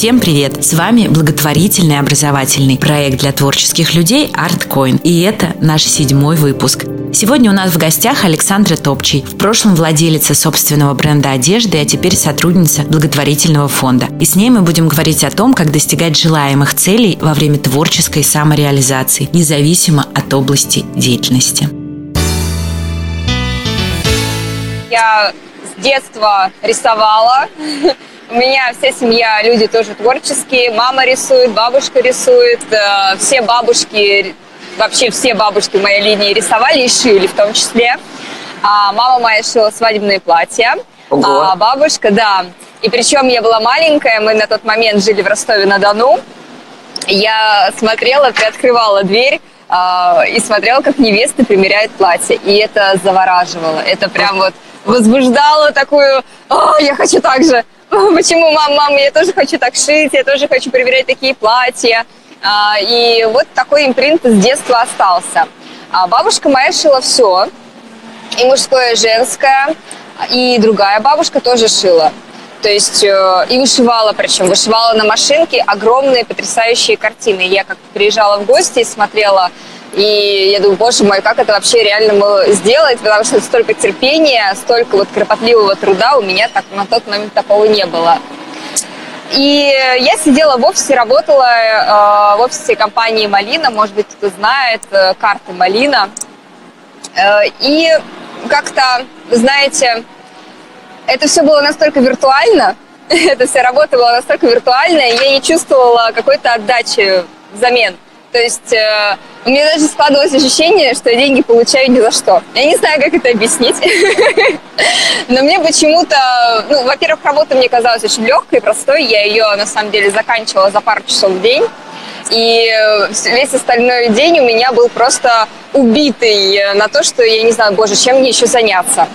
Всем привет! С вами благотворительный образовательный проект для творческих людей ArtCoin. И это наш седьмой выпуск. Сегодня у нас в гостях Александра Топчий, в прошлом владелица собственного бренда одежды, а теперь сотрудница благотворительного фонда. И с ней мы будем говорить о том, как достигать желаемых целей во время творческой самореализации, независимо от области деятельности. Я с детства рисовала. У меня вся семья, люди тоже творческие. Мама рисует, бабушка рисует. Э, все бабушки, вообще все бабушки моей линии рисовали и шили в том числе. А мама моя шила свадебные платья. Ого. А бабушка, да. И причем я была маленькая, мы на тот момент жили в Ростове-на-Дону. Я смотрела, приоткрывала дверь, э, и смотрела, как невесты примеряют платье. И это завораживало. Это прям вот возбуждало такую, О, я хочу так же. Почему, мам, мам, я тоже хочу так шить, я тоже хочу проверять такие платья. А, и вот такой импринт с детства остался. А бабушка моя шила все, и мужское, и женское, и другая бабушка тоже шила. То есть э, и вышивала, причем вышивала на машинке огромные потрясающие картины. Я как приезжала в гости и смотрела и я думаю, боже мой, как это вообще реально сделать, потому что столько терпения, столько вот кропотливого труда у меня так, на тот момент такого не было. И я сидела в офисе, работала э, в офисе компании «Малина», может быть, кто знает, э, карты «Малина». Э, и как-то, знаете, это все было настолько виртуально, эта вся работа была настолько виртуальная, я не чувствовала какой-то отдачи взамен. То есть э, у меня даже складывалось ощущение, что я деньги получаю ни за что. Я не знаю, как это объяснить. Но мне почему-то, ну, во-первых, работа мне казалась очень легкой, простой. Я ее, на самом деле, заканчивала за пару часов в день. И весь остальной день у меня был просто убитый на то, что я не знаю, боже, чем мне еще заняться.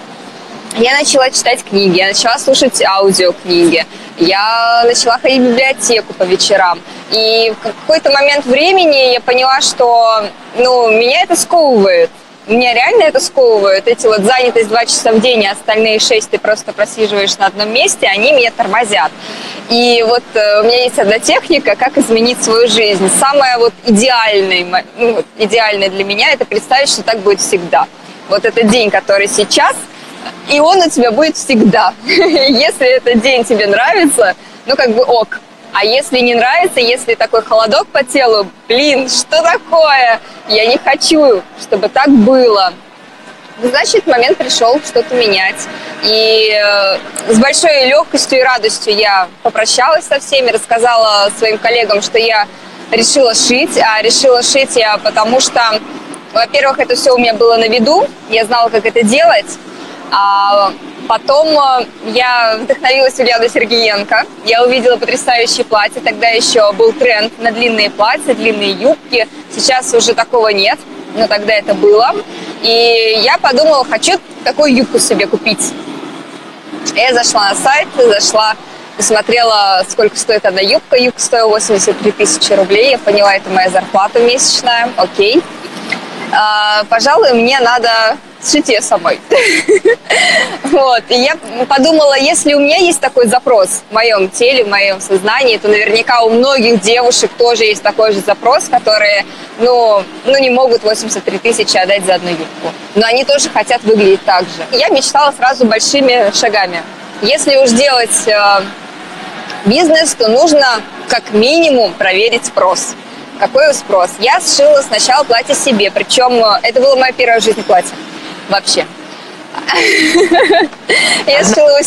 Я начала читать книги, я начала слушать аудиокниги, я начала ходить в библиотеку по вечерам. И в какой-то момент времени я поняла, что ну, меня это сковывает. Меня реально это сковывает. Эти вот занятость два часа в день, а остальные шесть ты просто просиживаешь на одном месте, они меня тормозят. И вот э, у меня есть одна техника, как изменить свою жизнь. Самая вот идеальная, ну, идеальная для меня, это представить, что так будет всегда. Вот этот день, который сейчас, и он у тебя будет всегда. Если этот день тебе нравится, ну как бы ок, а если не нравится, если такой холодок по телу, блин, что такое? Я не хочу, чтобы так было. Значит, момент пришел что-то менять. И э, с большой легкостью и радостью я попрощалась со всеми, рассказала своим коллегам, что я решила шить. А решила шить я потому что, во-первых, это все у меня было на виду, я знала, как это делать. А Потом э, я вдохновилась Ульяной Сергеенко. Я увидела потрясающие платья. Тогда еще был тренд на длинные платья, длинные юбки. Сейчас уже такого нет, но тогда это было. И я подумала, хочу такую юбку себе купить. Я зашла на сайт, зашла, посмотрела, сколько стоит одна юбка. Юбка стоила 83 тысячи рублей. Я поняла, это моя зарплата месячная. Окей. А, пожалуй, мне надо сшить ее самой. Вот. И я подумала, если у меня есть такой запрос в моем теле, в моем сознании, то наверняка у многих девушек тоже есть такой же запрос, которые, ну, ну не могут 83 тысячи отдать за одну юбку. Но они тоже хотят выглядеть так же. Я мечтала сразу большими шагами. Если уж делать э, бизнес, то нужно как минимум проверить спрос. Какой спрос? Я сшила сначала платье себе, причем э, это было мое первое в жизни платье вообще. Я шила его...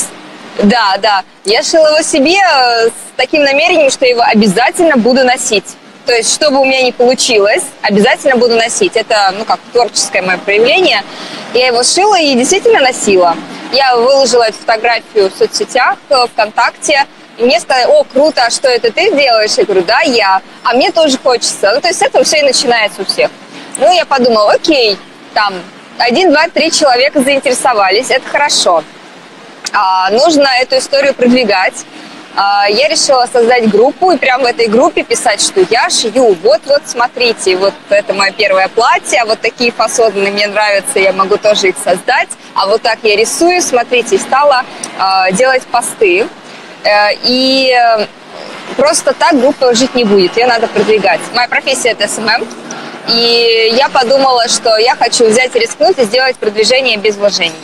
Да, да. Я шила его себе э, с таким намерением, что его обязательно буду носить. То есть, что бы у меня ни получилось, обязательно буду носить. Это, ну, как творческое мое проявление. Я его шила и действительно носила. Я выложила эту фотографию в соцсетях, э, ВКонтакте. И мне сказали, о, круто, а что это ты делаешь? Я говорю, да, я. А мне тоже хочется. Ну, то есть, это все и начинается у всех. Ну, я подумала, окей, там, один, два, три человека заинтересовались, это хорошо. А, нужно эту историю продвигать. А, я решила создать группу и прямо в этой группе писать, что я шью. Вот-вот, смотрите, вот это мое первое платье, а вот такие фасоны мне нравятся, я могу тоже их создать. А вот так я рисую, смотрите, стала а, делать посты. Э, и просто так группа жить не будет, ее надо продвигать. Моя профессия это SMM, и я подумала, что я хочу взять и рискнуть и сделать продвижение без вложений.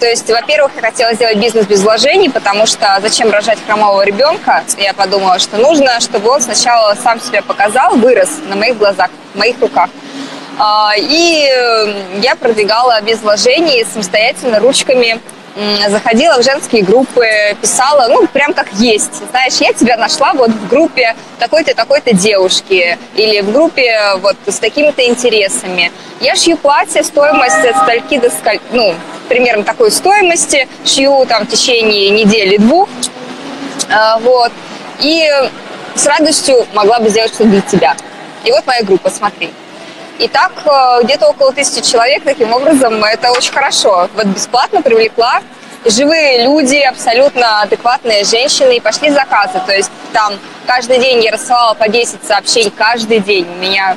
То есть, во-первых, я хотела сделать бизнес без вложений, потому что зачем рожать хромого ребенка? Я подумала, что нужно, чтобы он сначала сам себя показал, вырос на моих глазах, в моих руках. А, и я продвигала без вложений самостоятельно ручками заходила в женские группы, писала, ну, прям как есть. Знаешь, я тебя нашла вот в группе такой-то, такой-то девушки или в группе вот с такими-то интересами. Я шью платье, стоимость от стальки до скаль... ну, примерно такой стоимости, шью там в течение недели-двух, а, вот. И с радостью могла бы сделать что-то для тебя. И вот моя группа, смотри. И так э, где-то около тысячи человек таким образом. Это очень хорошо. Вот бесплатно привлекла живые люди, абсолютно адекватные женщины, и пошли заказы. То есть там каждый день я рассылала по 10 сообщений, каждый день. У меня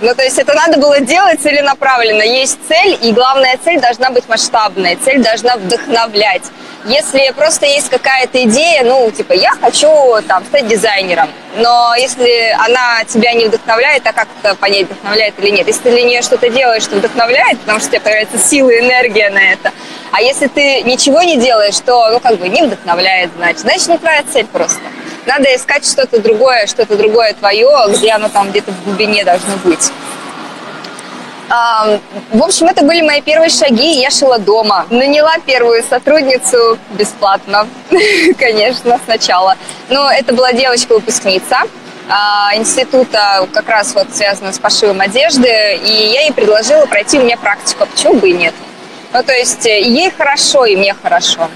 ну, то есть это надо было делать целенаправленно. Есть цель, и главная цель должна быть масштабная. Цель должна вдохновлять. Если просто есть какая-то идея, ну, типа, я хочу там стать дизайнером, но если она тебя не вдохновляет, а как это понять, вдохновляет или нет? Если ты для нее что-то делаешь, что вдохновляет, потому что у тебя появляется сила и энергия на это, а если ты ничего не делаешь, то, ну, как бы не вдохновляет, значит, значит, не твоя цель просто. Надо искать что-то другое, что-то другое твое, где оно там где-то в глубине должно быть. В общем, это были мои первые шаги. Я шила дома. Наняла первую сотрудницу бесплатно, конечно, сначала. Но это была девочка-выпускница а, института, как раз вот связано с пошивом одежды. И я ей предложила пройти у меня практику. Почему бы и нет? Ну, то есть э, ей хорошо, и мне хорошо.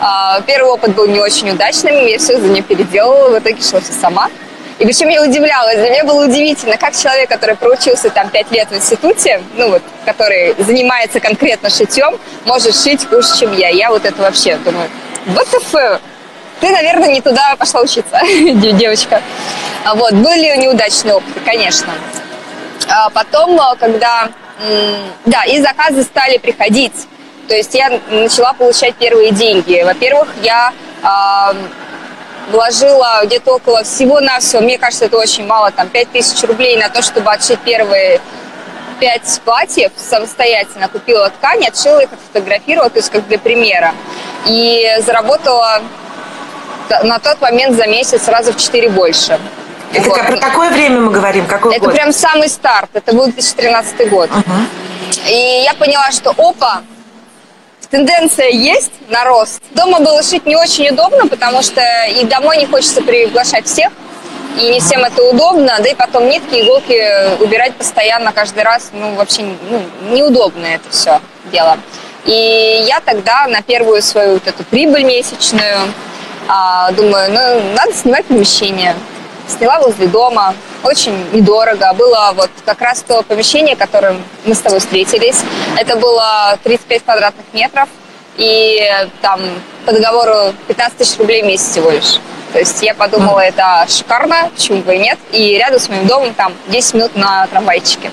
А, первый опыт был не очень удачным, я все за нее переделала, в итоге шла все сама. И причем я удивлялась, для меня было удивительно, как человек, который проучился там пять лет в институте, ну вот, который занимается конкретно шитьем, может шить хуже, чем я. Я вот это вообще думаю, what the fuck? Ты, наверное, не туда пошла учиться, девочка. А вот, были неудачные опыты, конечно. А потом, когда, да, и заказы стали приходить, то есть я начала получать первые деньги. Во-первых, я вложила где-то около всего-навсего, мне кажется, это очень мало, там 5 тысяч рублей на то, чтобы отшить первые пять платьев самостоятельно, купила ткань, отшила их, отфотографировала, то есть как для примера. И заработала на тот момент за месяц сразу в 4 больше. Это вот. про какое время мы говорим? Какой это год? прям самый старт, это был 2013 год. Uh-huh. И я поняла, что опа, тенденция есть на рост. Дома было шить не очень удобно, потому что и домой не хочется приглашать всех, и не всем это удобно, да и потом нитки, иголки убирать постоянно каждый раз, ну, вообще ну, неудобно это все дело. И я тогда на первую свою вот эту прибыль месячную а, думаю, ну, надо снимать помещение. Сняла возле дома, очень недорого. Было вот как раз то помещение, которым мы с тобой встретились. Это было 35 квадратных метров. И там по договору 15 тысяч рублей в месяц всего лишь. То есть я подумала, это шикарно, почему бы и нет. И рядом с моим домом там 10 минут на трамвайчике.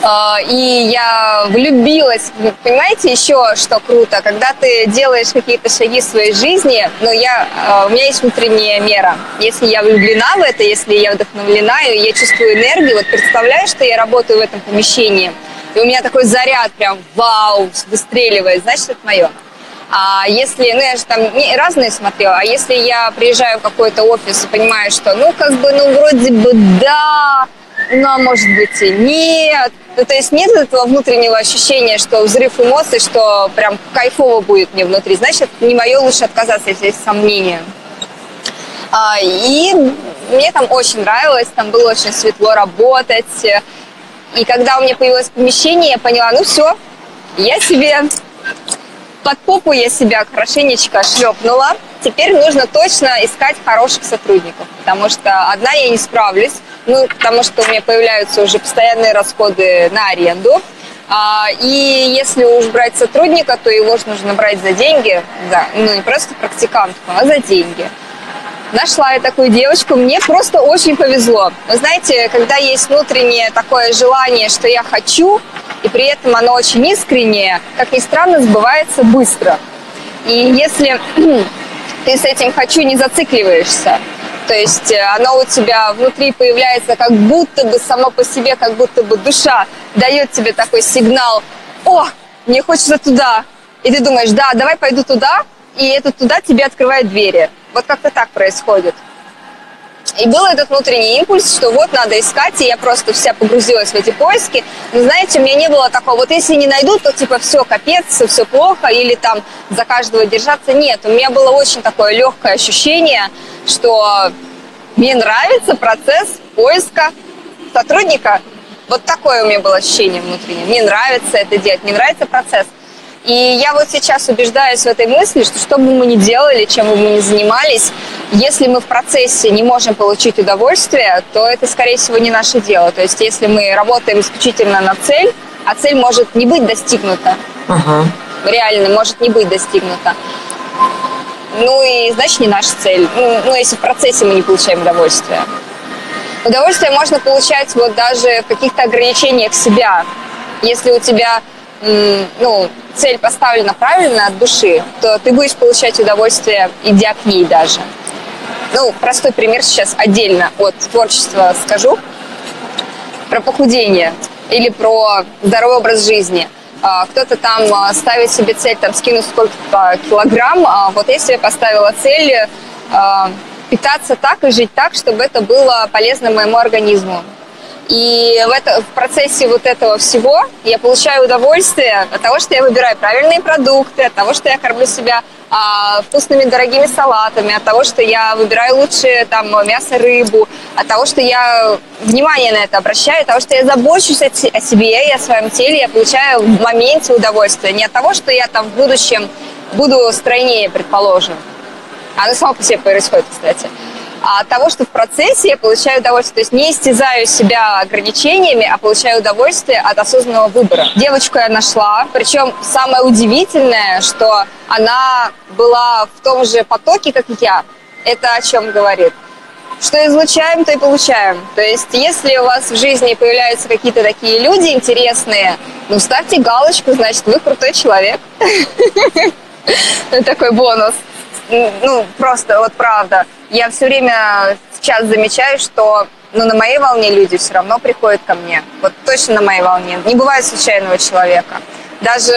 А, и я влюбилась. Понимаете, еще что круто, когда ты делаешь какие-то шаги в своей жизни, ну, я, а, у меня есть внутренняя мера. Если я влюблена в это, если я вдохновлена, и я чувствую энергию, вот представляю, что я работаю в этом помещении, и у меня такой заряд прям вау, выстреливает, значит, это мое. А если, ну я же там не, разные смотрела, а если я приезжаю в какой-то офис и понимаю, что ну как бы, ну вроде бы да, но может быть и нет. Ну, то есть нет этого внутреннего ощущения, что взрыв эмоций, что прям кайфово будет мне внутри. Значит, не мое, лучше отказаться, если есть сомнения. А, и мне там очень нравилось, там было очень светло работать. И когда у меня появилось помещение, я поняла, ну все, я себе под попу я себя хорошенечко шлепнула. Теперь нужно точно искать хороших сотрудников, потому что одна я не справлюсь, ну, потому что у меня появляются уже постоянные расходы на аренду. А, и если уж брать сотрудника, то его же нужно брать за деньги, да, ну не просто практикантку, а за деньги. Нашла я такую девочку, мне просто очень повезло. Вы знаете, когда есть внутреннее такое желание, что я хочу, и при этом оно очень искреннее, как ни странно, сбывается быстро. И если ты с этим «хочу» не зацикливаешься, То есть э, оно у тебя внутри появляется как будто бы само по себе, как будто бы душа дает тебе такой сигнал, о, мне хочется туда. И ты думаешь, да, давай пойду туда, и это туда тебе открывает двери. Вот как-то так происходит. И был этот внутренний импульс, что вот надо искать, и я просто вся погрузилась в эти поиски. Но знаете, у меня не было такого, вот если не найдут, то типа все, капец, все плохо, или там за каждого держаться. Нет, у меня было очень такое легкое ощущение, что мне нравится процесс поиска сотрудника. Вот такое у меня было ощущение внутреннее. Мне нравится это делать, мне нравится процесс. И я вот сейчас убеждаюсь в этой мысли, что что бы мы ни делали, чем бы мы ни занимались, если мы в процессе не можем получить удовольствие, то это, скорее всего, не наше дело. То есть если мы работаем исключительно на цель, а цель может не быть достигнута, uh-huh. реально может не быть достигнута, ну и значит не наша цель. Ну, ну если в процессе мы не получаем удовольствие. Удовольствие можно получать вот даже в каких-то ограничениях себя. Если у тебя ну, цель поставлена правильно от души, то ты будешь получать удовольствие, идя к ней даже. Ну, простой пример сейчас отдельно от творчества скажу. Про похудение или про здоровый образ жизни. А, кто-то там а, ставит себе цель там скинуть сколько-то килограмм. А вот я себе поставила цель питаться так и жить так, чтобы это было полезно моему организму. И в, это, в процессе вот этого всего я получаю удовольствие от того, что я выбираю правильные продукты, от того, что я кормлю себя а, вкусными дорогими салатами, от того, что я выбираю лучшее там мясо, рыбу, от того, что я внимание на это обращаю, от того, что я забочусь о, о себе и о своем теле, я получаю в моменте удовольствие. Не от того, что я там в будущем буду стройнее, предположим. Оно само по себе происходит, кстати от того, что в процессе я получаю удовольствие. То есть не истязаю себя ограничениями, а получаю удовольствие от осознанного выбора. Девочку я нашла, причем самое удивительное, что она была в том же потоке, как и я. Это о чем говорит? Что излучаем, то и получаем. То есть, если у вас в жизни появляются какие-то такие люди интересные, ну, ставьте галочку, значит, вы крутой человек. Такой бонус. Ну, просто, вот правда я все время сейчас замечаю, что ну, на моей волне люди все равно приходят ко мне. Вот точно на моей волне. Не бывает случайного человека. Даже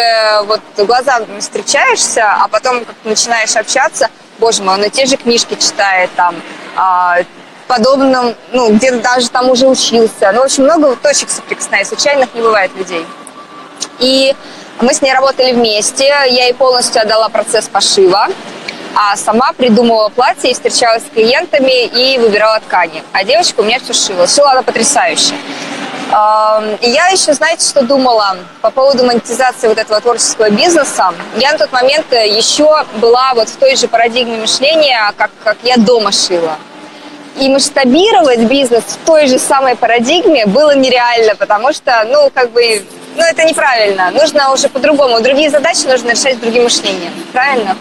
вот глазами встречаешься, а потом как начинаешь общаться, боже мой, он и те же книжки читает там, а, подобным, ну, где-то даже там уже учился. Ну, очень много точек соприкосновения. Случайных не бывает людей. И мы с ней работали вместе. Я ей полностью отдала процесс пошива а сама придумывала платье и встречалась с клиентами и выбирала ткани. А девочка у меня все шила. Шила она потрясающе. И я еще, знаете, что думала по поводу монетизации вот этого творческого бизнеса? Я на тот момент еще была вот в той же парадигме мышления, как, как я дома шила. И масштабировать бизнес в той же самой парадигме было нереально, потому что, ну, как бы, ну, это неправильно. Нужно уже по-другому. Другие задачи нужно решать другим мышлением. Правильно?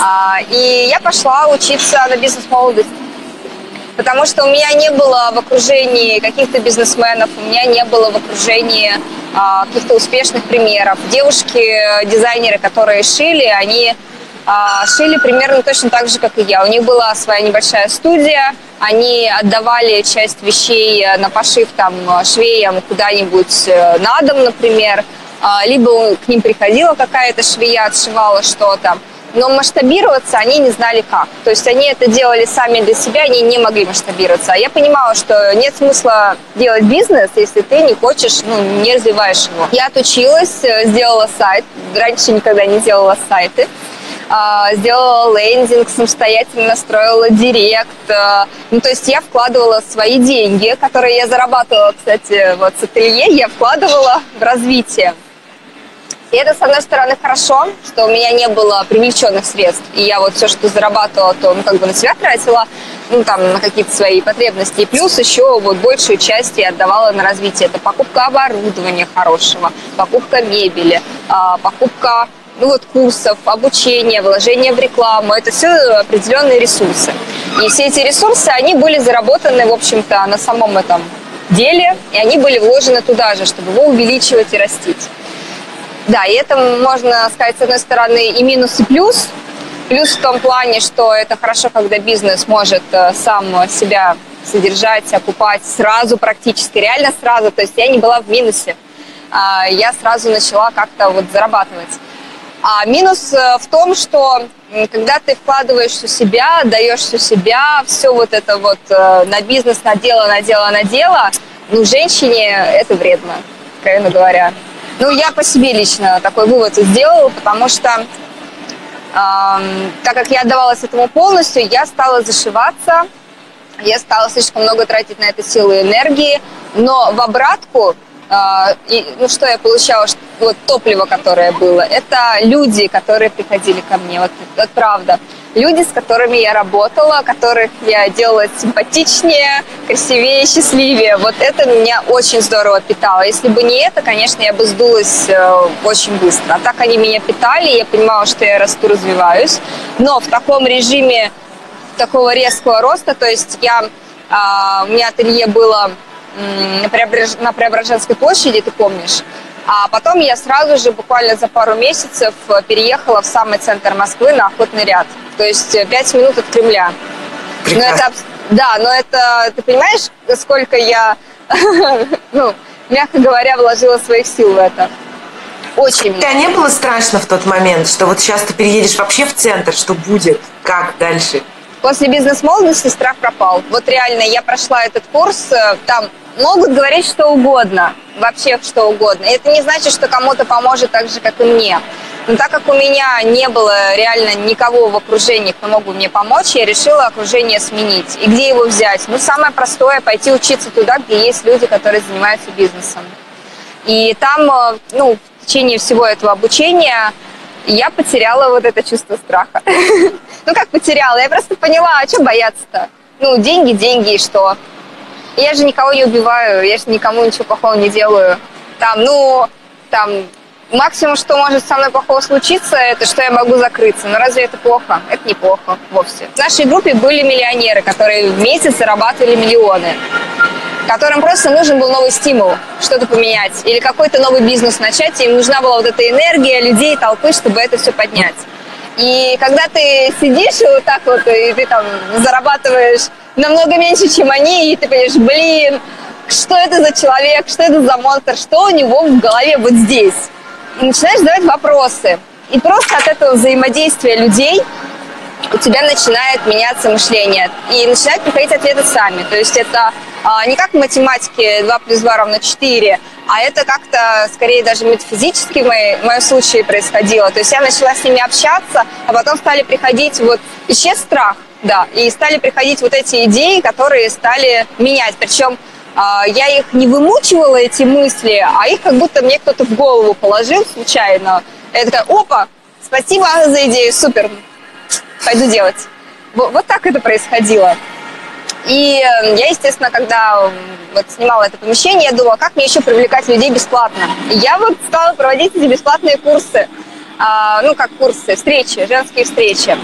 А, и я пошла учиться на бизнес-молодость. Потому что у меня не было в окружении каких-то бизнесменов, у меня не было в окружении а, каких-то успешных примеров. Девушки-дизайнеры, которые шили, они а, шили примерно точно так же, как и я. У них была своя небольшая студия, они отдавали часть вещей на пошив там швеям куда-нибудь э, на дом, например, либо к ним приходила какая-то швея, отшивала что-то но масштабироваться они не знали как. То есть они это делали сами для себя, они не могли масштабироваться. А я понимала, что нет смысла делать бизнес, если ты не хочешь, ну, не развиваешь его. Я отучилась, э, сделала сайт, раньше никогда не делала сайты, а, сделала лендинг, самостоятельно настроила директ. Э, ну, то есть я вкладывала свои деньги, которые я зарабатывала, кстати, вот с ателье, я вкладывала в развитие. И это, с одной стороны, хорошо, что у меня не было привлеченных средств, и я вот все, что зарабатывала, то ну, как бы на себя тратила, ну, там, на какие-то свои потребности. И плюс еще вот большую часть я отдавала на развитие. Это покупка оборудования хорошего, покупка мебели, а, покупка ну вот курсов, обучение, вложение в рекламу, это все определенные ресурсы. И все эти ресурсы, они были заработаны, в общем-то, на самом этом деле, и они были вложены туда же, чтобы его увеличивать и растить. Да, и это можно сказать, с одной стороны, и минус, и плюс. Плюс в том плане, что это хорошо, когда бизнес может э, сам себя содержать, окупать сразу практически, реально сразу. То есть я не была в минусе. А, я сразу начала как-то вот зарабатывать. А минус э, в том, что когда ты вкладываешь всю себя, даешь всю себя, все вот это вот э, на бизнес, на дело, на дело, на дело, ну, женщине это вредно, откровенно говоря. Ну, я по себе лично такой вывод сделала, потому что э, так как я отдавалась этому полностью, я стала зашиваться, я стала слишком много тратить на это силы и энергии, но в обратку и, ну, что я получала, вот топливо, которое было, это люди, которые приходили ко мне, вот, вот правда. Люди, с которыми я работала, которых я делала симпатичнее, красивее, счастливее. Вот это меня очень здорово питало. Если бы не это, конечно, я бы сдулась э, очень быстро. А так они меня питали, я понимала, что я расту, развиваюсь. Но в таком режиме такого резкого роста, то есть я, э, у меня ателье было на Преображенской площади, ты помнишь. А потом я сразу же, буквально за пару месяцев, переехала в самый центр Москвы на Охотный ряд. То есть э, пять минут от Кремля. Но это, да, но это, ты понимаешь, сколько я, ну, мягко говоря, вложила своих сил в это. Очень. Тебя не было страшно в тот момент, что вот сейчас ты переедешь вообще в центр, что будет, как дальше? После бизнес-молодости страх пропал. Вот реально, я прошла этот курс, э, там могут говорить что угодно, вообще что угодно. Это не значит, что кому-то поможет так же, как и мне. Но так как у меня не было реально никого в окружении, кто мог бы мне помочь, я решила окружение сменить. И где его взять? Ну, самое простое – пойти учиться туда, где есть люди, которые занимаются бизнесом. И там, э, ну, в течение всего этого обучения я потеряла вот это чувство страха. Ну, как потеряла? Я просто поняла, а что бояться-то? Ну, деньги, деньги и что? Я же никого не убиваю, я же никому ничего плохого не делаю. Там, ну, там, максимум, что может со мной плохого случиться, это что я могу закрыться. Но разве это плохо? Это неплохо вовсе. В нашей группе были миллионеры, которые в месяц зарабатывали миллионы которым просто нужен был новый стимул, что-то поменять, или какой-то новый бизнес начать, им нужна была вот эта энергия людей, толпы, чтобы это все поднять. И когда ты сидишь вот так вот, и ты там зарабатываешь намного меньше, чем они, и ты понимаешь, блин, что это за человек, что это за монстр, что у него в голове вот здесь. И начинаешь задавать вопросы. И просто от этого взаимодействия людей у тебя начинает меняться мышление. И начинают приходить ответы сами. То есть это а, не как в математике 2 плюс 2 равно 4, а это как-то скорее даже метафизически в, моей, в моем случае происходило. То есть я начала с ними общаться, а потом стали приходить вот исчез страх, да, и стали приходить вот эти идеи, которые стали менять. Причем а, я их не вымучивала, эти мысли, а их как будто мне кто-то в голову положил случайно. Я такая, опа, спасибо за идею, супер, пойду делать. Вот, так это происходило. И эм, я, естественно, когда вот снимала это помещение, я думала, как мне еще привлекать людей бесплатно. Я вот стала проводить эти бесплатные курсы. А, ну, как курсы, встречи, женские встречи.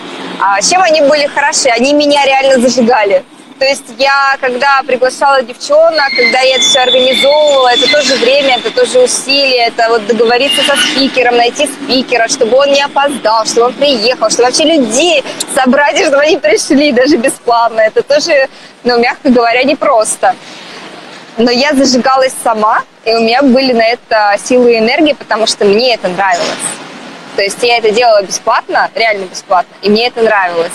А, чем они были хороши? Они меня реально зажигали. То есть я, когда приглашала девчонок, когда я это все организовывала, это тоже время, это тоже усилие, это вот договориться со спикером, найти спикера, чтобы он не опоздал, чтобы он приехал, чтобы вообще людей собрать, чтобы они пришли даже бесплатно. Это тоже, ну, мягко говоря, непросто. Но я зажигалась сама, и у меня были на это силы и энергии, потому что мне это нравилось. То есть я это делала бесплатно, реально бесплатно, и мне это нравилось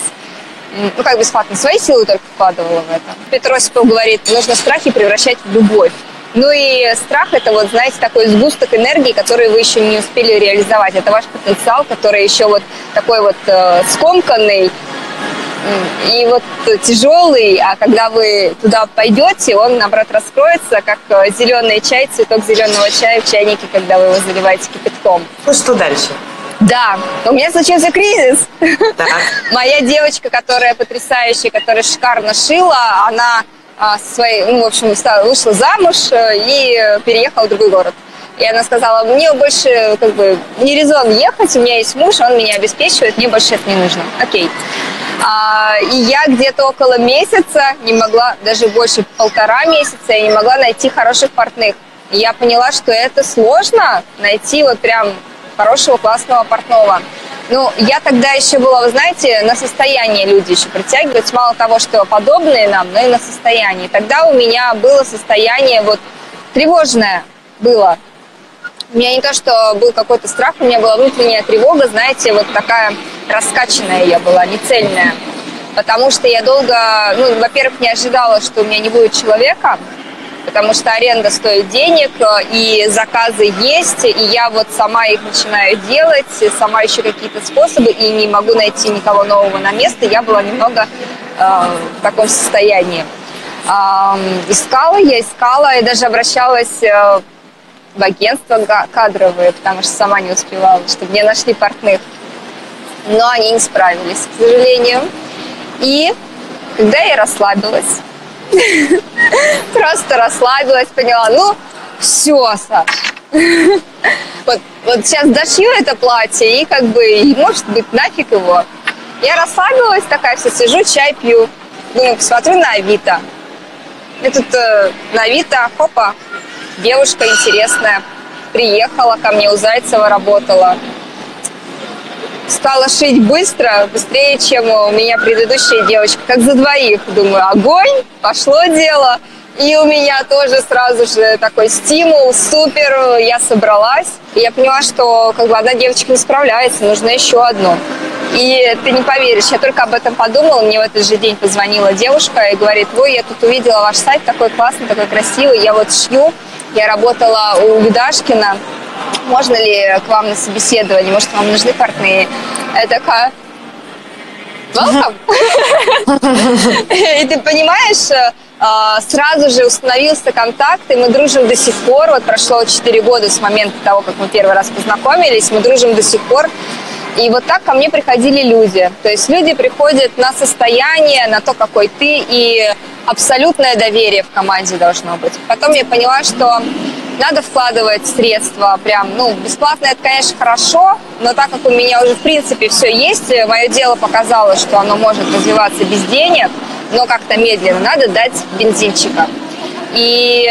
ну как бесплатно, свои силы только вкладывала в это. Петр Осипов говорит, нужно страхи превращать в любовь. Ну и страх это вот, знаете, такой сгусток энергии, который вы еще не успели реализовать. Это ваш потенциал, который еще вот такой вот э, скомканный и вот тяжелый, а когда вы туда пойдете, он, наоборот, раскроется, как э, зеленый чай, цветок зеленого чая в чайнике, когда вы его заливаете кипятком. Ну что дальше? Да, у меня случился кризис. Так. Моя девочка, которая потрясающая, которая шикарно шила, она а, своей, ну, в общем, вышла замуж э, и переехала в другой город. И она сказала, мне больше как бы не резон ехать, у меня есть муж, он меня обеспечивает, мне больше это не нужно. Окей. А, и я где-то около месяца не могла, даже больше полтора месяца, я не могла найти хороших портных. И я поняла, что это сложно найти вот прям хорошего, классного портного. Ну, я тогда еще была, вы знаете, на состояние люди еще притягиваются. Мало того, что подобные нам, но и на состоянии. Тогда у меня было состояние вот тревожное было. У меня не то, что был какой-то страх, у меня была внутренняя тревога, знаете, вот такая раскачанная я была, нецельная. Потому что я долго, ну, во-первых, не ожидала, что у меня не будет человека, потому что аренда стоит денег, и заказы есть, и я вот сама их начинаю делать, сама ищу какие-то способы, и не могу найти никого нового на место, я была немного э, в таком состоянии. Э, искала, я искала, и даже обращалась э, в агентство кадровые, потому что сама не успевала, чтобы мне нашли портных. Но они не справились, к сожалению. И когда я расслабилась, просто расслабилась, поняла, ну, все, Саш. Вот, вот сейчас дошью это платье, и как бы, и может быть, нафиг его. Я расслабилась такая, все сижу, чай пью. Думаю, посмотрю на Авито. Я тут э, на Авито, хопа, девушка интересная, приехала ко мне, у Зайцева работала. Стала шить быстро, быстрее, чем у меня предыдущая девочка, как за двоих. Думаю, огонь, пошло дело. И у меня тоже сразу же такой стимул, супер, я собралась. Я поняла, что как бы одна девочка не справляется, нужно еще одну. И ты не поверишь, я только об этом подумала, мне в этот же день позвонила девушка и говорит, ой, я тут увидела ваш сайт, такой классный, такой красивый, я вот шью, я работала у Юдашкина. Можно ли к вам на собеседование? Может, вам нужны портные? Я такая, welcome. И ты понимаешь, э, сразу же установился контакт, и мы дружим до сих пор. Вот прошло 4 года с момента того, как мы первый раз познакомились, мы дружим до сих пор. И вот так ко мне приходили люди. То есть люди приходят на состояние, на то, какой ты, и абсолютное доверие в команде должно быть. Потом я поняла, что надо вкладывать средства прям, ну, бесплатно это, конечно, хорошо, но так как у меня уже, в принципе, все есть, мое дело показало, что оно может развиваться без денег, но как-то медленно, надо дать бензинчика. И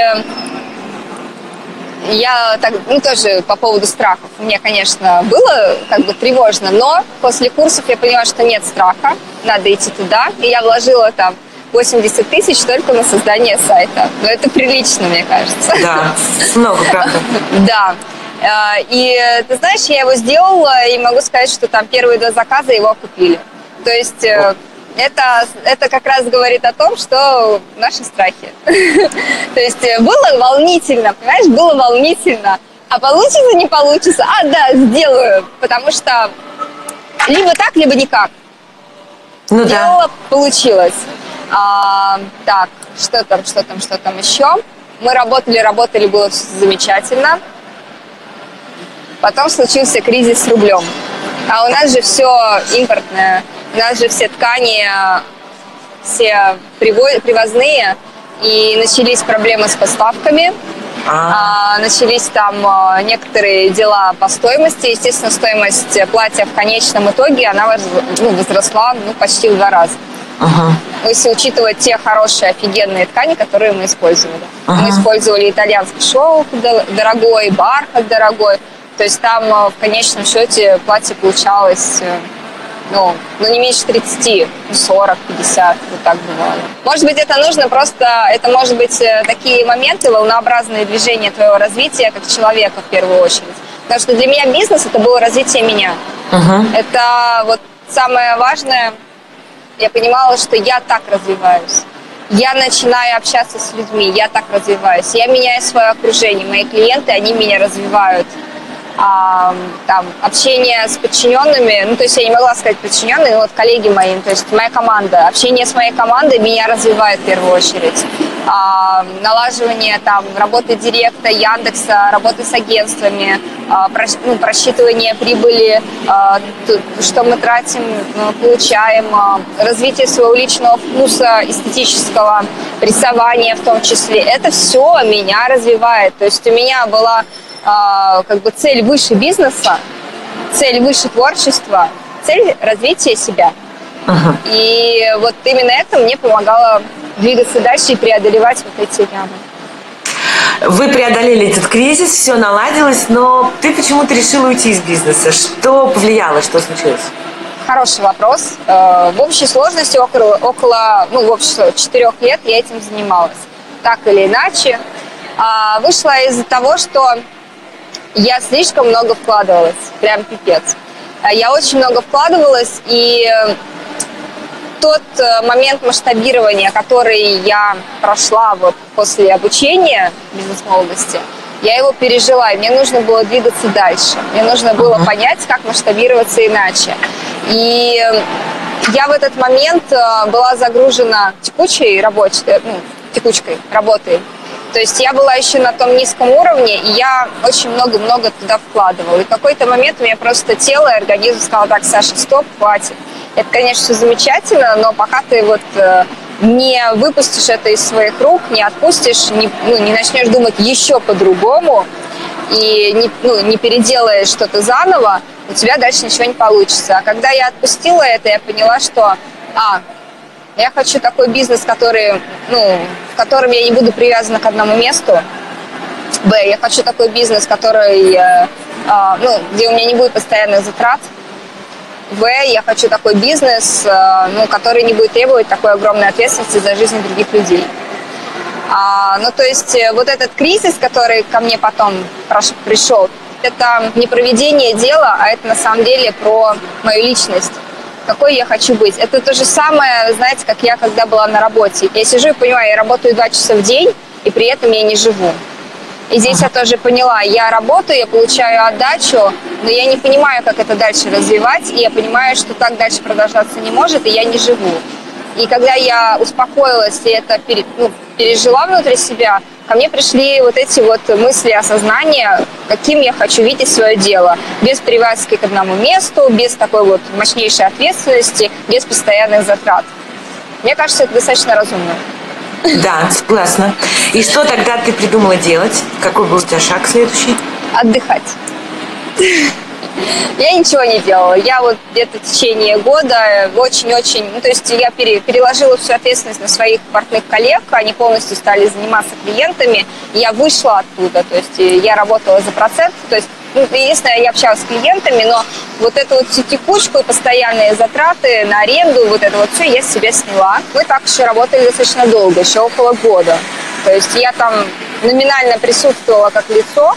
я так, ну, тоже по поводу страхов. Мне, конечно, было как бы тревожно, но после курсов я поняла, что нет страха, надо идти туда. И я вложила там 80 тысяч только на создание сайта. Но это прилично, мне кажется. Да, много, правда. Да. А, и ты знаешь, я его сделала, и могу сказать, что там первые два заказа его окупили. То есть э, это, это как раз говорит о том, что наши страхи. То есть э, было волнительно, понимаешь, было волнительно. А получится, не получится? А, да, сделаю. Потому что либо так, либо никак. Ну Сделала, да. получилось. А, так, что там, что там, что там еще? Мы работали, работали, было все замечательно. Потом случился кризис с рублем. А у нас же все импортное. У нас же все ткани, все привозные. И начались проблемы с поставками. А. А, начались там а, некоторые дела по стоимости. Естественно, стоимость платья в конечном итоге она ну, возросла ну, почти в два раза. Ага. Если учитывать те хорошие, офигенные ткани, которые мы использовали. Ага. Мы использовали итальянский шелк дорогой, бархат дорогой. То есть там э, в конечном счете платье получалось э, ну, ну не меньше 30, 40, 50, вот так бывало. Может быть, это нужно просто, это может быть э, такие моменты, волнообразные движения твоего развития как человека в первую очередь. Потому что для меня бизнес это было развитие меня. Uh-huh. Это вот самое важное, я понимала, что я так развиваюсь. Я начинаю общаться с людьми, я так развиваюсь. Я меняю свое окружение, мои клиенты, они меня развивают а, там, общение с подчиненными, ну, то есть я не могла сказать подчиненные, но вот коллеги мои, то есть моя команда, общение с моей командой меня развивает в первую очередь. А, налаживание там работы директа, Яндекса, работы с агентствами, а, про, ну, просчитывание прибыли, а, что мы тратим, ну, получаем, а, развитие своего личного вкуса, эстетического, рисования в том числе. Это все меня развивает. То есть у меня была как бы цель выше бизнеса, цель выше творчества, цель развития себя. Ага. И вот именно это мне помогало двигаться дальше и преодолевать вот эти ямы. Вы преодолели этот кризис, все наладилось, но ты почему-то решила уйти из бизнеса. Что повлияло, что случилось? Хороший вопрос. Э, в общей сложности около, около ну, в общем, четырех лет я этим занималась. Так или иначе. А, вышла из-за того, что я слишком много вкладывалась. Прям пипец. А, я очень много вкладывалась, и тот э, момент масштабирования, который я прошла вот после обучения бизнес-молодости, я его пережила, и мне нужно было двигаться дальше. Мне нужно было понять, как масштабироваться иначе. И я в этот момент э, была загружена текучей рабочей, э, ну, текучкой работой. То есть я была еще на том низком уровне, и я очень много-много туда вкладывала. И в какой-то момент у меня просто тело и организм сказал, так, Саша, стоп, хватит. Это, конечно, все замечательно, но пока ты вот э, не выпустишь это из своих рук, не отпустишь, не, ну, не начнешь думать еще по-другому и не, ну, не переделаешь что-то заново, у тебя дальше ничего не получится. А когда я отпустила это, я поняла, что, а, я хочу такой бизнес, который, ну, в котором я не буду привязана к одному месту. Б, я хочу такой бизнес, который, э, э, ну, где у меня не будет постоянных затрат. В, я хочу такой бизнес, э, ну, который не будет требовать такой огромной ответственности за жизнь других людей. А, ну, то есть э, вот этот кризис, который ко мне потом пришел, это не проведение дела, а это на самом деле про мою личность какой я хочу быть. Это то же самое, знаете, как я, когда была на работе. Я сижу и понимаю, я работаю два часа в день, и при этом я не живу. И здесь я тоже поняла, я работаю, я получаю отдачу, но я не понимаю, как это дальше развивать, и я понимаю, что так дальше продолжаться не может, и я не живу. И когда я успокоилась и это ну, пережила внутри себя, ко мне пришли вот эти вот мысли осознания, каким я хочу видеть свое дело. Без привязки к одному месту, без такой вот мощнейшей ответственности, без постоянных затрат. Мне кажется, это достаточно разумно. Да, согласна. И что тогда ты придумала делать? Какой был у тебя шаг следующий? Отдыхать. Я ничего не делала. Я вот где-то в течение года очень-очень... Ну, то есть я пере, переложила всю ответственность на своих партных коллег. Они полностью стали заниматься клиентами. Я вышла оттуда. То есть я работала за процент. То есть ну, единственное, я общалась с клиентами, но вот эту вот всю текучку постоянные затраты на аренду, вот это вот все я с себя сняла. Мы так еще работали достаточно долго, еще около года. То есть я там номинально присутствовала как лицо,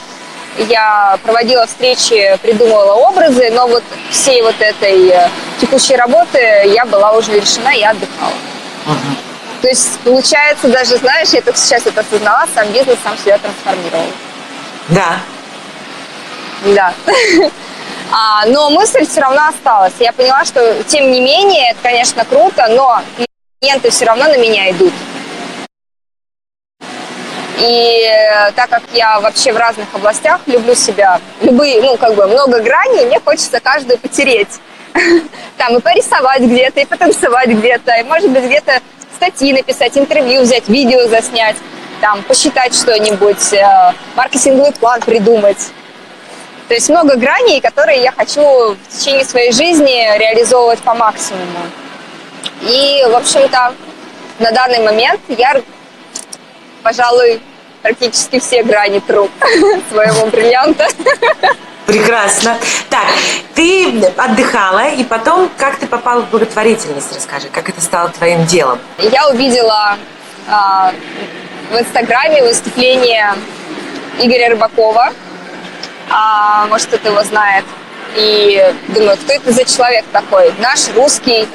я проводила встречи, придумывала образы, но вот всей вот этой э, текущей работы я была уже решена и отдыхала. Uh-huh. То есть, получается, даже, знаешь, я только сейчас это осознала, сам бизнес сам себя трансформировал. Да. Да. А, но мысль все равно осталась. Я поняла, что, тем не менее, это, конечно, круто, но клиенты все равно на меня идут. И э, так как я вообще в разных областях люблю себя, любые, ну, как бы много граней, мне хочется каждую потереть. Там и порисовать где-то, и потанцевать где-то, и, может быть, где-то статьи написать, интервью взять, видео заснять, там, посчитать что-нибудь, э, маркетинговый план придумать. То есть много граней, которые я хочу в течение своей жизни реализовывать по максимуму. И, в общем-то, на данный момент я пожалуй, практически все грани тру своего бриллианта. Прекрасно. Так, ты отдыхала, и потом как ты попала в благотворительность? Расскажи, как это стало твоим делом? Я увидела а, в Инстаграме выступление Игоря Рыбакова. А, может, кто-то его знает. И думаю, кто это за человек такой? Наш русский,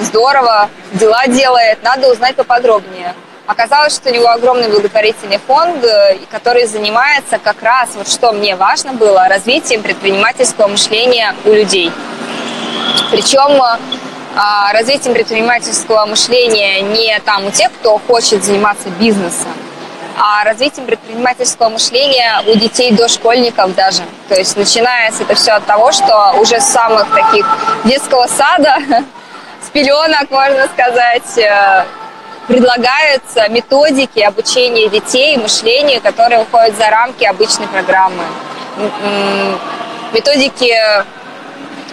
здорово, дела делает, надо узнать поподробнее. Оказалось, что у него огромный благотворительный фонд, э, который занимается как раз, вот что мне важно было, развитием предпринимательского мышления у людей. Причем а, развитием предпринимательского мышления не там у тех, кто хочет заниматься бизнесом, а развитием предпринимательского мышления у детей дошкольников даже. То есть начинается это все от того, что уже с самых таких детского сада, с пеленок, можно сказать, э, предлагаются методики обучения детей мышлению, которые выходят за рамки обычной программы. Методики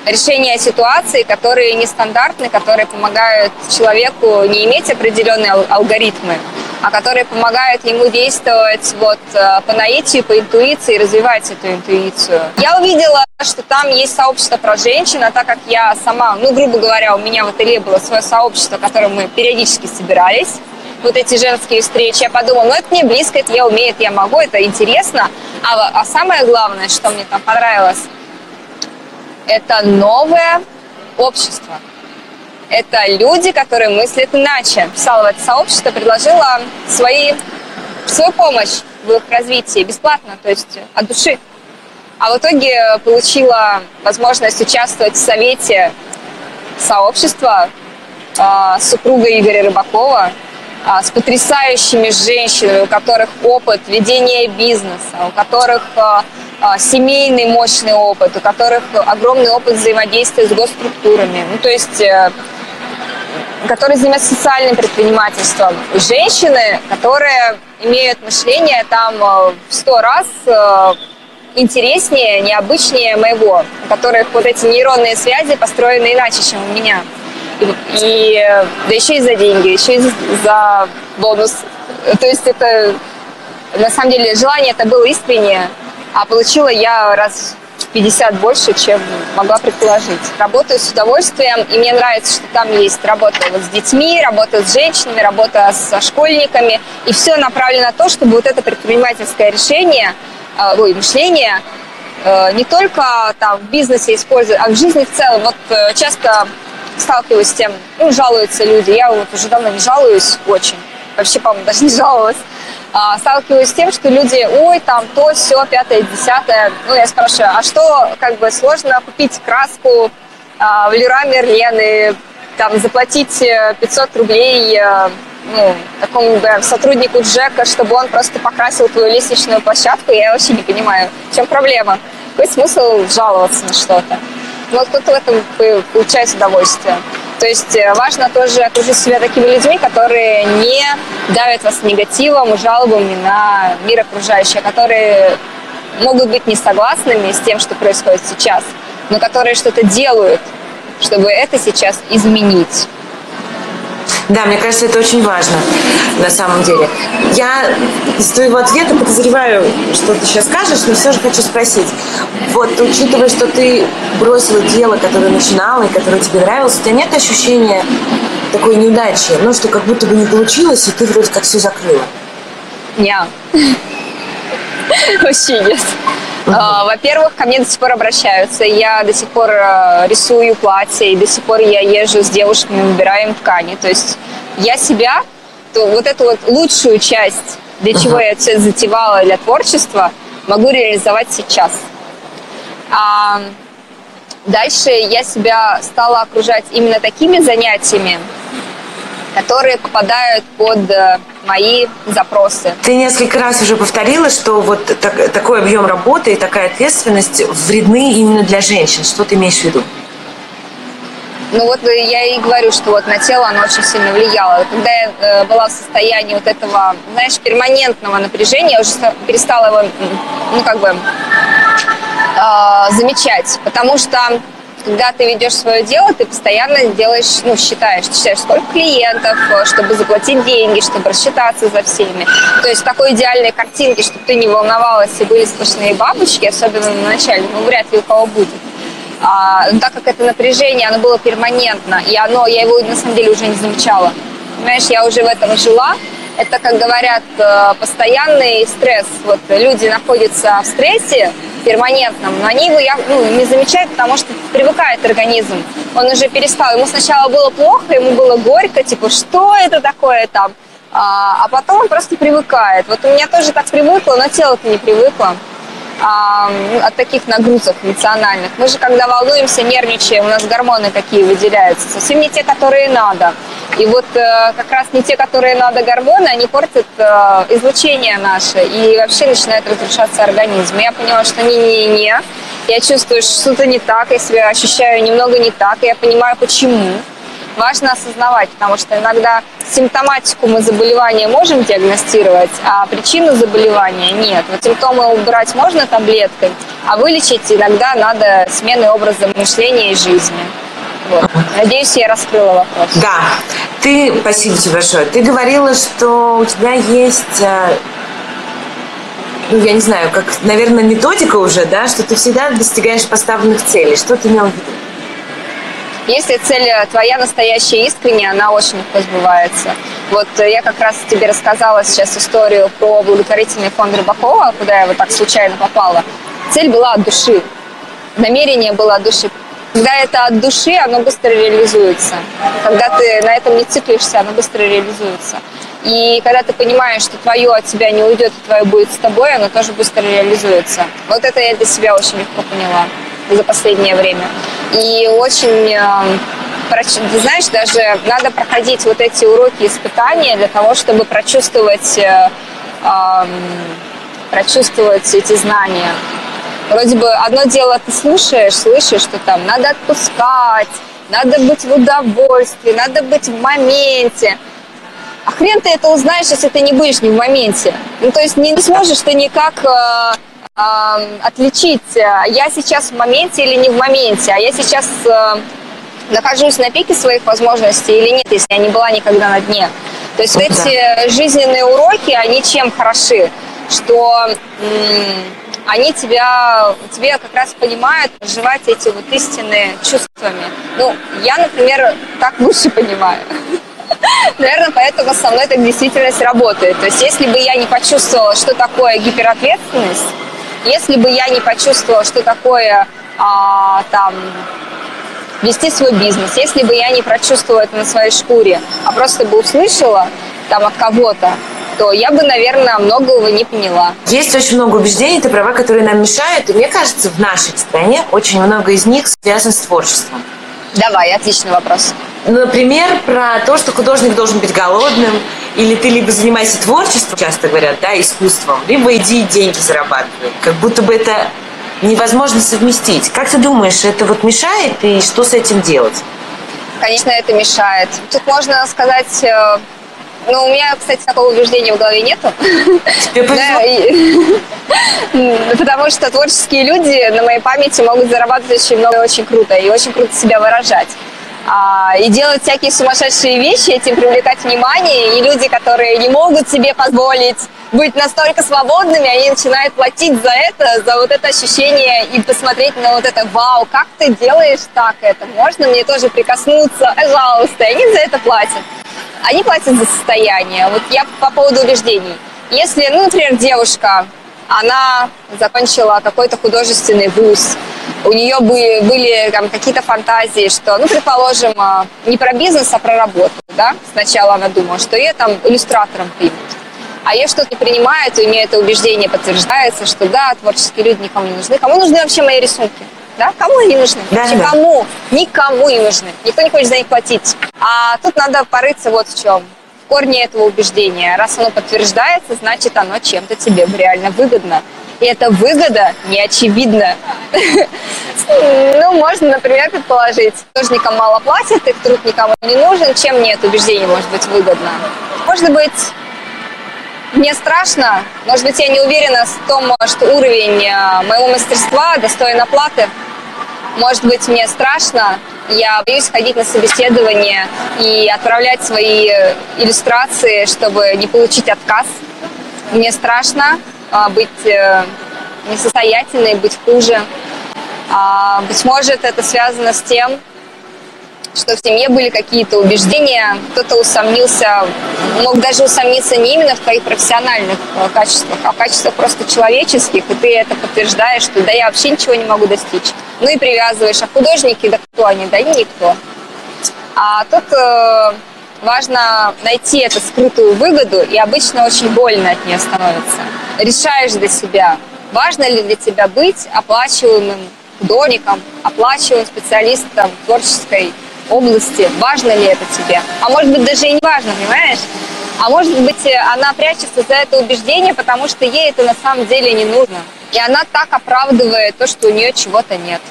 решения ситуации, которые нестандартны, которые помогают человеку не иметь определенные алгоритмы, а которые помогают ему действовать вот э, по наитию, по интуиции, развивать эту интуицию. Я увидела, что там есть сообщество про женщин, а так как я сама, ну, грубо говоря, у меня в ателье было свое сообщество, в котором мы периодически собирались, вот эти женские встречи, я подумала, ну, это мне близко, это я умею, это я могу, это интересно. А, а самое главное, что мне там понравилось, это новое общество. Это люди, которые мыслят иначе. Писала это сообщество, предложила свои, свою помощь в их развитии бесплатно, то есть от души. А в итоге получила возможность участвовать в совете сообщества э, супруга Игоря Рыбакова э, с потрясающими женщинами, у которых опыт ведения бизнеса, у которых э, семейный мощный опыт, у которых огромный опыт взаимодействия с госструктурами. Ну, то есть э, которые занимаются социальным предпринимательством. Женщины, которые имеют мышление там э, в сто раз э, интереснее, необычнее моего, у которых вот эти нейронные связи построены иначе, чем у меня. И, и да еще и за деньги, еще и за бонус. То есть это на самом деле желание это было искреннее, а получила я раз 50 больше, чем могла предположить. Работаю с удовольствием, и мне нравится, что там есть работа вот с детьми, работа с женщинами, работа со школьниками, и все направлено на то, чтобы вот это предпринимательское решение, э, ой, мышление э, не только там в бизнесе использовать, а в жизни в целом. Вот э, часто сталкиваюсь с тем, ну, жалуются люди, я вот уже давно не жалуюсь очень, вообще, по-моему, даже не жаловалась, а, сталкиваюсь с тем, что люди, ой, там то, все, пятое, десятое. Ну, я спрашиваю, а что, как бы, сложно купить краску а, в Леруа Мерлен и там заплатить 500 э, рублей э, ну, такому бы сотруднику Джека, чтобы он просто покрасил твою лестничную площадку, я вообще не понимаю, в чем проблема. Какой смысл жаловаться на что-то? Ну, кто-то в этом получает удовольствие. То есть э, важно тоже окружить себя такими людьми, которые не давят вас негативом жалобами на мир окружающий, а которые могут быть не согласными с тем, что происходит сейчас, но которые что-то делают, чтобы это сейчас изменить. Да, мне кажется, это очень важно на самом деле. Я из твоего ответа подозреваю, что ты сейчас скажешь, но все же хочу спросить. Вот, учитывая, что ты бросила дело, которое начинала и которое тебе нравилось, у тебя нет ощущения такой неудачи? Ну, что как будто бы не получилось, и ты вроде как все закрыла? Нет. Вообще нет. Uh, во-первых, ко мне до сих пор обращаются. Я до сих пор uh, рисую платья, и до сих пор я езжу с девушками, выбираем ткани. То есть я себя, то вот эту вот лучшую часть, для чего я все затевала для творчества, могу реализовать сейчас. А дальше я себя стала окружать именно такими занятиями, которые попадают под э, мои запросы. Ты несколько раз уже повторила, что вот так, такой объем работы и такая ответственность вредны именно для женщин. Что ты имеешь в виду? Ну вот я и говорю, что вот на тело оно очень сильно влияло. Когда я э, была в состоянии вот этого, знаешь, перманентного напряжения, я уже перестала его, ну как бы, э, замечать. Потому что когда ты ведешь свое дело, ты постоянно делаешь, ну, считаешь, считаешь, сколько клиентов, э, чтобы заплатить деньги, чтобы рассчитаться за всеми. То есть такой идеальной картинки, чтобы ты не волновалась и были сплошные бабочки, особенно на начале, ну, вряд ли у кого будет. А, но так как это напряжение, оно было перманентно, и оно, я его на самом деле уже не замечала. Понимаешь, я уже в этом жила, это, как говорят, э, постоянный стресс. Вот люди находятся в стрессе, перманентном, но они его ну, не замечают, потому что привыкает организм. Он уже перестал. Ему сначала было плохо, ему было горько, типа, что это такое там? А, а потом он просто привыкает. Вот у меня тоже так привыкло, но тело-то не привыкло от таких нагрузок эмоциональных. Мы же, когда волнуемся, нервничаем, у нас гормоны какие выделяются, совсем не те, которые надо. И вот э, как раз не те, которые надо гормоны, они портят э, излучение наше и вообще начинает разрушаться организм. Я поняла, что не-не-не, я чувствую, что что-то не так, я себя ощущаю немного не так, я понимаю, почему важно осознавать, потому что иногда симптоматику мы заболевания можем диагностировать, а причину заболевания нет. Вот симптомы убрать можно таблеткой, а вылечить иногда надо сменой образа мышления и жизни. Вот. Надеюсь, я раскрыла вопрос. Да. Ты, спасибо тебе большое. Ты говорила, что у тебя есть э, ну, я не знаю, как, наверное, методика уже, да, что ты всегда достигаешь поставленных целей. Что ты имел в виду? Если цель твоя настоящая искренняя, она очень легко сбывается. Вот э, я как раз тебе рассказала сейчас историю про благотворительный фонд Рыбакова, куда я вот так случайно попала. Цель была от души. Намерение было от души. Когда это от души, оно быстро реализуется. Когда ты на этом не циклишься, оно быстро реализуется. И когда ты понимаешь, что твое от тебя не уйдет, и твое будет с тобой, оно тоже быстро реализуется. Вот это я для себя очень легко поняла за последнее время. И очень, э, знаешь, даже надо проходить вот эти уроки испытания для того, чтобы прочувствовать, э, прочувствовать эти знания. Вроде бы одно дело ты слушаешь, слышишь, что там надо отпускать, надо быть в удовольствии, надо быть в моменте. А хрен ты это узнаешь, если ты не будешь не в моменте. Ну, то есть не сможешь ты никак э, э, отличить, я сейчас в моменте или не в моменте, а я сейчас э, нахожусь на пике своих возможностей или нет, если я не была никогда на дне. То есть вот эти жизненные уроки, они чем хороши? Что они тебя, тебе как раз понимают проживать эти вот истинные чувствами. Ну, я, например, так лучше понимаю. Наверное, поэтому со мной так действительность работает. То есть, если бы я не почувствовала, что такое гиперответственность, если бы я не почувствовала, что такое а, там вести свой бизнес, если бы я не прочувствовала это на своей шкуре, а просто бы услышала там от кого-то, то я бы, наверное, многого не поняла. Есть очень много убеждений, ты права, которые нам мешают, и мне кажется, в нашей стране очень много из них связано с творчеством. Давай, отличный вопрос. Например, про то, что художник должен быть голодным, или ты либо занимайся творчеством, часто говорят, да, искусством, либо иди деньги зарабатывай. Как будто бы это невозможно совместить. Как ты думаешь, это вот мешает и что с этим делать? Конечно, это мешает. Тут можно сказать э, ну, у меня, кстати, такого убеждения в голове нету. Потому что творческие люди на моей памяти могут зарабатывать очень много, очень круто, и очень круто себя выражать. А, и делать всякие сумасшедшие вещи, этим привлекать внимание, и люди, которые не могут себе позволить быть настолько свободными, они начинают платить за это, за вот это ощущение и посмотреть на вот это, вау, как ты делаешь так это, можно мне тоже прикоснуться, пожалуйста, и они за это платят они платят за состояние. Вот я по поводу убеждений. Если, ну, например, девушка, она закончила какой-то художественный вуз, у нее были, были там, какие-то фантазии, что, ну, предположим, а, не про бизнес, а про работу, да, сначала она думала, что ее там иллюстратором примут. А ее что-то принимают, и у нее это убеждение подтверждается, что да, творческие люди никому не нужны. Кому нужны вообще мои рисунки? Да? Кому они нужны? Да, Никому. Да. Никому не нужны. Никто не хочет за них платить. А тут надо порыться вот в чем. В корне этого убеждения. Раз оно подтверждается, значит оно чем-то тебе реально выгодно. И эта выгода не очевидна. Ну, можно, например, предположить, художникам мало платят, их труд никому не нужен, чем мне это убеждение может быть выгодно? Может быть, мне страшно, может быть, я не уверена в том, что уровень э, моего мастерства достоин оплаты. Может быть, мне страшно, я боюсь ходить на собеседование и отправлять свои иллюстрации, чтобы не получить отказ. Мне страшно быть э, несостоятельной, быть хуже. А, быть может, это связано с тем, что в семье были какие-то убеждения, кто-то усомнился, мог даже усомниться не именно в твоих профессиональных э, качествах, а в качествах просто человеческих, и ты это подтверждаешь, что да, я вообще ничего не могу достичь. Ну и привязываешь, а художники, да кто они, да никто. А тут э, важно найти эту скрытую выгоду, и обычно очень больно от нее становится. Решаешь для себя, важно ли для тебя быть оплачиваемым художником, оплачиваемым специалистом творческой области, важно ли это тебе. А может быть, даже и не важно, понимаешь? А может быть, она прячется за это убеждение, потому что ей это на самом деле не нужно. И она так оправдывает то, что у нее чего-то нет.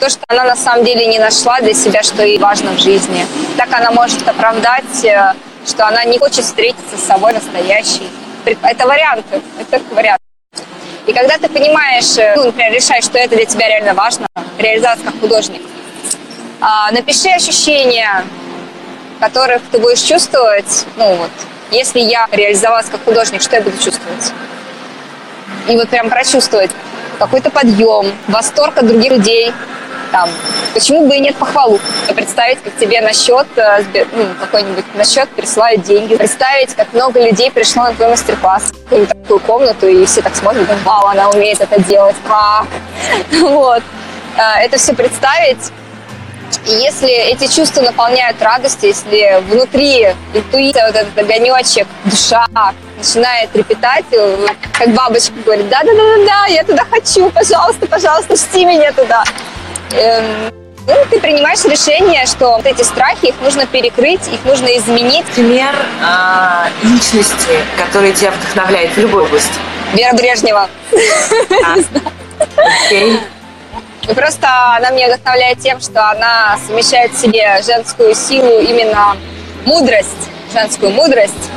То, что она на самом деле не нашла для себя, что ей важно в жизни. Так она может оправдать, э, что она не хочет встретиться с собой настоящей. Это варианты, это вариант. И когда ты понимаешь, э, ну, например, решаешь, что это для тебя реально важно, реализация как художник, А, напиши ощущения, которых ты будешь чувствовать, ну вот, если я реализовалась как художник, что я буду чувствовать? И вот прям прочувствовать какой-то подъем, восторг от других людей, там, почему бы и нет похвалу? Представить, как тебе на счет, э, ну, какой-нибудь на счет присылают деньги. Представить, как много людей пришло на твой мастер-класс в такую комнату, и все так смотрят, вау, она умеет это делать, как? Вот. Э, это все представить, и если эти чувства наполняют радостью, если внутри интуиция, вот этот огонечек, душа начинает трепетать, как бабочка говорит, да-да-да-да, я туда хочу, пожалуйста, пожалуйста, пусти меня туда. Эм, ну, ты принимаешь решение, что вот эти страхи, их нужно перекрыть, их нужно изменить. Пример э, личности, которая тебя вдохновляет в любой области. Вера Брежнева. А. Окей. И просто она меня вдохновляет тем, что она совмещает в себе женскую силу, именно мудрость, женскую мудрость.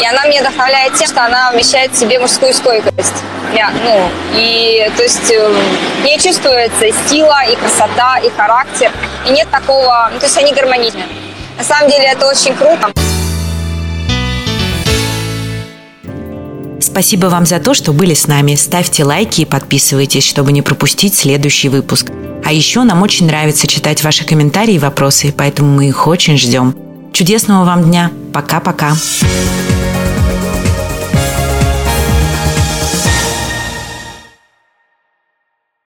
И она меня вдохновляет тем, что она вмещает в себе мужскую стойкость. Я, ну, и то есть в ней чувствуется и сила, и красота, и характер. И нет такого, ну, то есть они гармоничны. На самом деле это очень круто. Спасибо вам за то, что были с нами. Ставьте лайки и подписывайтесь, чтобы не пропустить следующий выпуск. А еще нам очень нравится читать ваши комментарии и вопросы, поэтому мы их очень ждем. Чудесного вам дня. Пока-пока.